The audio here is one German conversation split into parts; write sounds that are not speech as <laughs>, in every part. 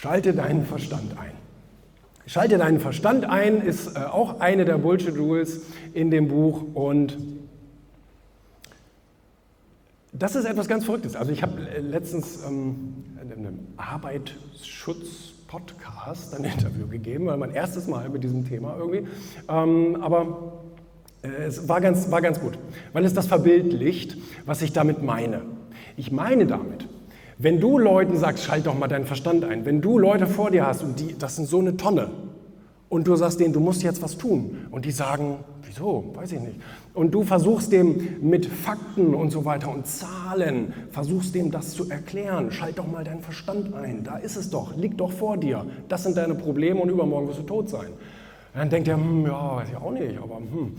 Schalte deinen Verstand ein. Schalte deinen Verstand ein ist äh, auch eine der Bullshit-Rules in dem Buch und das ist etwas ganz Verrücktes. Also ich habe äh, letztens ähm, in einem Arbeitsschutz-Podcast ein Interview gegeben, weil mein erstes Mal mit diesem Thema irgendwie. Ähm, aber äh, es war ganz, war ganz gut, weil es das verbildlicht, was ich damit meine. Ich meine damit, wenn du Leuten sagst, schalt doch mal deinen Verstand ein, wenn du Leute vor dir hast und die, das sind so eine Tonne, und du sagst denen, du musst jetzt was tun, und die sagen, wieso, weiß ich nicht, und du versuchst dem mit Fakten und so weiter und Zahlen, versuchst dem das zu erklären, schalt doch mal deinen Verstand ein, da ist es doch, liegt doch vor dir, das sind deine Probleme und übermorgen wirst du tot sein. Und dann denkt er, hm, ja, weiß ich auch nicht, aber hm.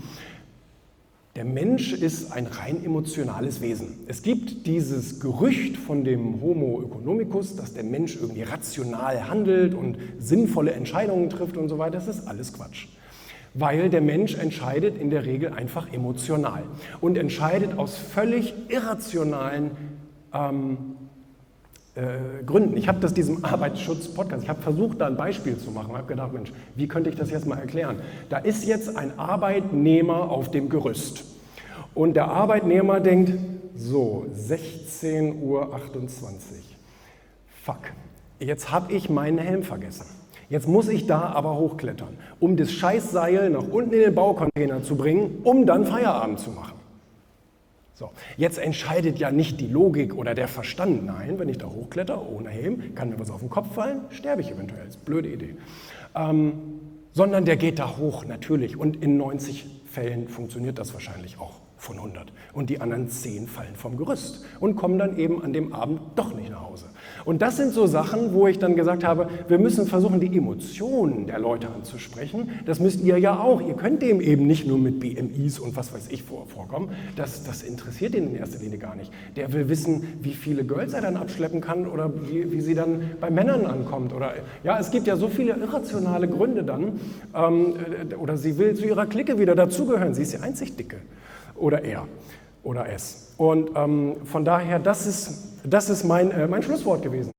Der Mensch ist ein rein emotionales Wesen. Es gibt dieses Gerücht von dem Homo economicus, dass der Mensch irgendwie rational handelt und sinnvolle Entscheidungen trifft und so weiter. Das ist alles Quatsch. Weil der Mensch entscheidet in der Regel einfach emotional und entscheidet aus völlig irrationalen ähm, äh, Gründen. Ich habe das diesem <laughs> Arbeitsschutz-Podcast, ich habe versucht, da ein Beispiel zu machen. Ich habe gedacht, Mensch, wie könnte ich das jetzt mal erklären? Da ist jetzt ein Arbeitnehmer auf dem Gerüst. Und der Arbeitnehmer denkt, so, 16.28 Uhr. Fuck, jetzt habe ich meinen Helm vergessen. Jetzt muss ich da aber hochklettern, um das Scheißseil nach unten in den Baucontainer zu bringen, um dann Feierabend zu machen. So, jetzt entscheidet ja nicht die Logik oder der Verstand. Nein, wenn ich da hochkletter ohne Helm, kann mir was auf den Kopf fallen, sterbe ich eventuell. Das ist eine blöde Idee. Ähm, sondern der geht da hoch, natürlich. Und in 90 Fällen funktioniert das wahrscheinlich auch von 100. Und die anderen 10 fallen vom Gerüst und kommen dann eben an dem Abend doch nicht nach Hause. Und das sind so Sachen, wo ich dann gesagt habe, wir müssen versuchen, die Emotionen der Leute anzusprechen. Das müsst ihr ja auch. Ihr könnt dem eben nicht nur mit BMIs und was weiß ich vorkommen. Das, das interessiert ihn in erster Linie gar nicht. Der will wissen, wie viele Girls er dann abschleppen kann oder wie, wie sie dann bei Männern ankommt. Oder, ja, es gibt ja so viele irrationale Gründe dann. Ähm, oder sie will zu ihrer Clique wieder dazugehören. Sie ist die einzig Dicke. Oder er oder es. Und ähm, von daher, das ist, das ist mein, äh, mein Schlusswort gewesen.